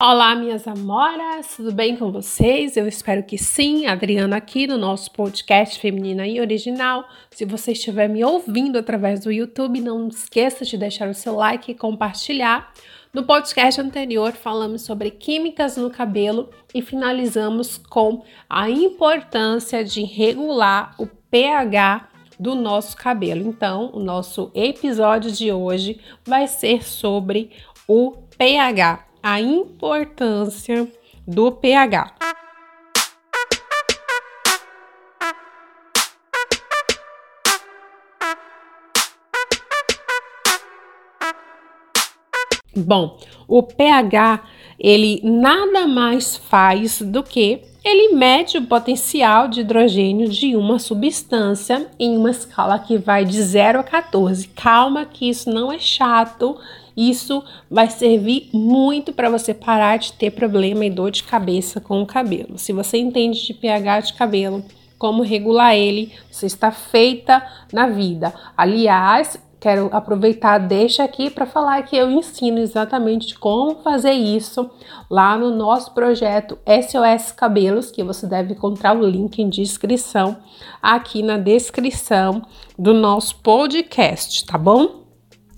Olá, minhas amoras, tudo bem com vocês? Eu espero que sim. Adriana aqui no nosso podcast Feminina e Original. Se você estiver me ouvindo através do YouTube, não esqueça de deixar o seu like e compartilhar. No podcast anterior, falamos sobre químicas no cabelo e finalizamos com a importância de regular o pH do nosso cabelo. Então, o nosso episódio de hoje vai ser sobre o pH a importância do pH. Bom, o pH ele nada mais faz do que ele mede o potencial de hidrogênio de uma substância em uma escala que vai de 0 a 14. Calma que isso não é chato isso vai servir muito para você parar de ter problema e dor de cabeça com o cabelo. Se você entende de pH de cabelo, como regular ele, você está feita na vida. Aliás, quero aproveitar, deixa aqui para falar que eu ensino exatamente como fazer isso lá no nosso projeto SOS Cabelos, que você deve encontrar o link em descrição aqui na descrição do nosso podcast, tá bom?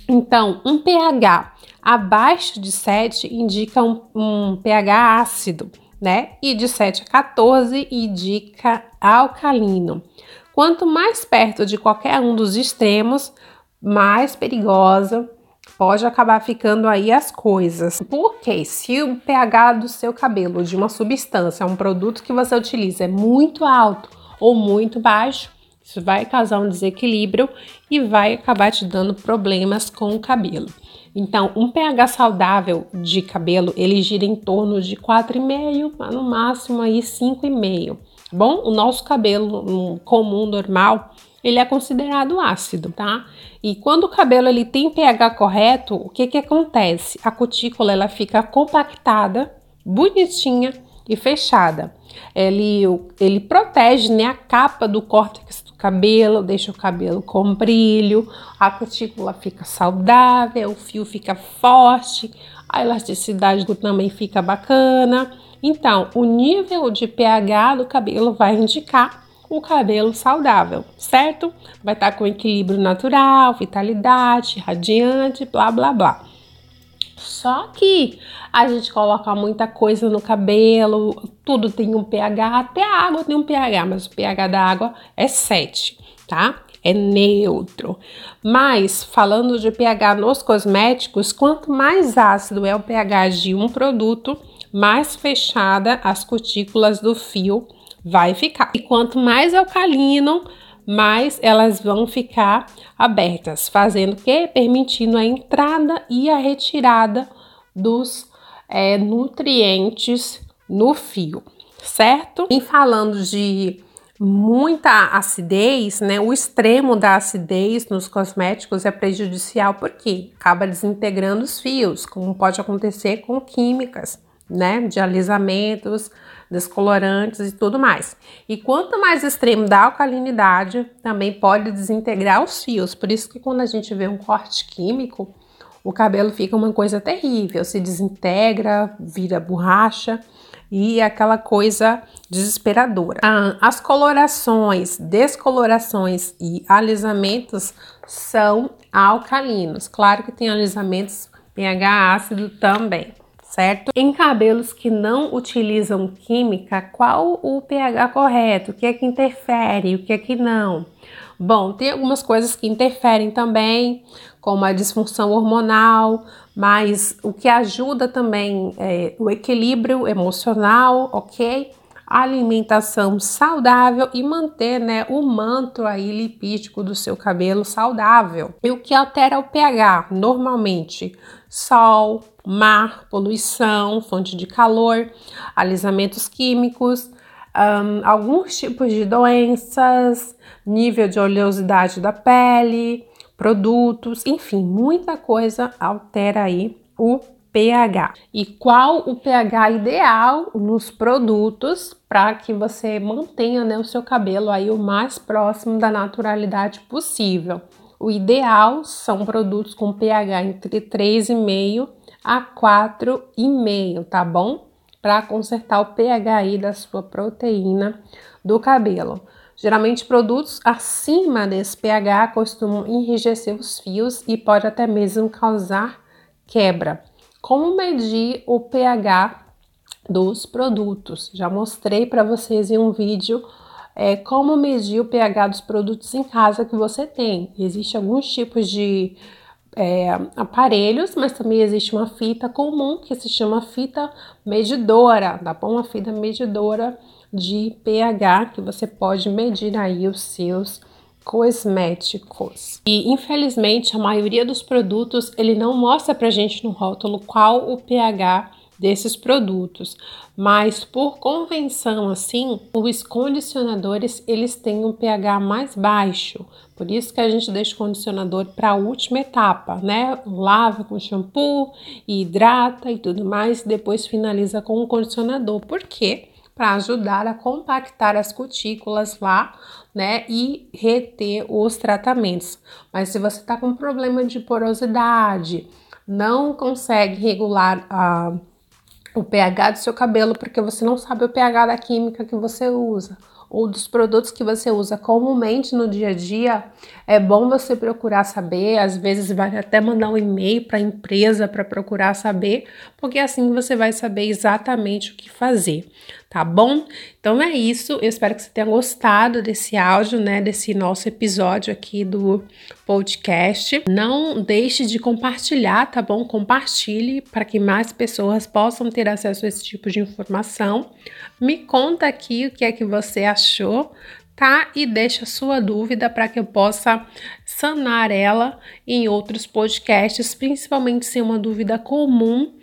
Então, um pH abaixo de 7 indica um, um pH ácido, né? E de 7 a 14 indica alcalino. Quanto mais perto de qualquer um dos extremos, mais perigosa pode acabar ficando aí as coisas. Porque se o pH do seu cabelo, de uma substância, um produto que você utiliza é muito alto ou muito baixo, isso vai causar um desequilíbrio e vai acabar te dando problemas com o cabelo. Então, um pH saudável de cabelo, ele gira em torno de 4,5, mas no máximo aí 5,5. Bom, o nosso cabelo comum, normal, ele é considerado ácido, tá? E quando o cabelo ele tem pH correto, o que que acontece? A cutícula ela fica compactada, bonitinha e fechada. Ele, ele protege né, a capa do córtex cabelo, deixa o cabelo com brilho, a cutícula fica saudável, o fio fica forte, a elasticidade do também fica bacana. Então, o nível de pH do cabelo vai indicar o cabelo saudável, certo? Vai estar com equilíbrio natural, vitalidade, radiante, blá blá blá. Só que a gente coloca muita coisa no cabelo, tudo tem um pH, até a água tem um pH, mas o pH da água é 7, tá? É neutro. Mas falando de pH nos cosméticos, quanto mais ácido é o pH de um produto, mais fechada as cutículas do fio vai ficar. E quanto mais alcalino, mais elas vão ficar abertas, fazendo o que? Permitindo a entrada e a retirada dos é, nutrientes no fio, certo? E falando de muita acidez, né? O extremo da acidez nos cosméticos é prejudicial porque acaba desintegrando os fios, como pode acontecer com químicas, né? De alisamentos, descolorantes e tudo mais. E quanto mais extremo da alcalinidade, também pode desintegrar os fios. Por isso que quando a gente vê um corte químico, o cabelo fica uma coisa terrível, se desintegra, vira borracha e aquela coisa desesperadora. Ah, as colorações, descolorações e alisamentos são alcalinos. Claro que tem alisamentos pH ácido também certo? Em cabelos que não utilizam química, qual o pH correto? O que é que interfere? O que é que não? Bom, tem algumas coisas que interferem também, como a disfunção hormonal, mas o que ajuda também é o equilíbrio emocional, ok? Alimentação saudável e manter né, o manto aí lipídico do seu cabelo saudável. E o que altera o pH normalmente? Sol, mar, poluição, fonte de calor, alisamentos químicos, um, alguns tipos de doenças, nível de oleosidade da pele, produtos, enfim, muita coisa altera aí o pH. E qual o pH ideal nos produtos para que você mantenha né, o seu cabelo aí o mais próximo da naturalidade possível? O ideal são produtos com pH entre 3,5 a 4,5, tá bom? Para consertar o pH aí da sua proteína do cabelo. Geralmente, produtos acima desse pH costumam enrijecer os fios e pode até mesmo causar quebra. Como medir o pH dos produtos? Já mostrei para vocês em um vídeo é, como medir o pH dos produtos em casa que você tem. Existem alguns tipos de é, aparelhos, mas também existe uma fita comum que se chama fita medidora, tá bom? Uma fita medidora de pH que você pode medir aí os seus cosméticos. E infelizmente a maioria dos produtos ele não mostra pra gente no rótulo qual o pH desses produtos, mas por convenção assim, os condicionadores eles têm um pH mais baixo. Por isso que a gente deixa o condicionador para a última etapa, né? Lava com shampoo, hidrata e tudo mais, depois finaliza com o condicionador. Por quê? Para ajudar a compactar as cutículas lá, né? E reter os tratamentos. Mas se você está com problema de porosidade, não consegue regular a o pH do seu cabelo porque você não sabe o pH da química que você usa ou dos produtos que você usa comumente no dia a dia, é bom você procurar saber. Às vezes, vai até mandar um e-mail para a empresa para procurar saber, porque assim você vai saber exatamente o que fazer, tá bom? Então é isso. Eu espero que você tenha gostado desse áudio, né? Desse nosso episódio aqui do podcast. Não deixe de compartilhar, tá bom? Compartilhe para que mais pessoas possam ter acesso a esse tipo de informação. Me conta aqui o que é que você achou, tá? E deixa sua dúvida para que eu possa sanar ela em outros podcasts, principalmente se é uma dúvida comum,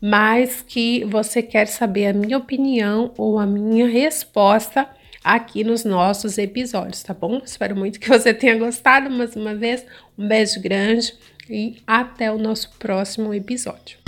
mas que você quer saber a minha opinião ou a minha resposta aqui nos nossos episódios, tá bom? Espero muito que você tenha gostado mais uma vez. Um beijo grande e até o nosso próximo episódio.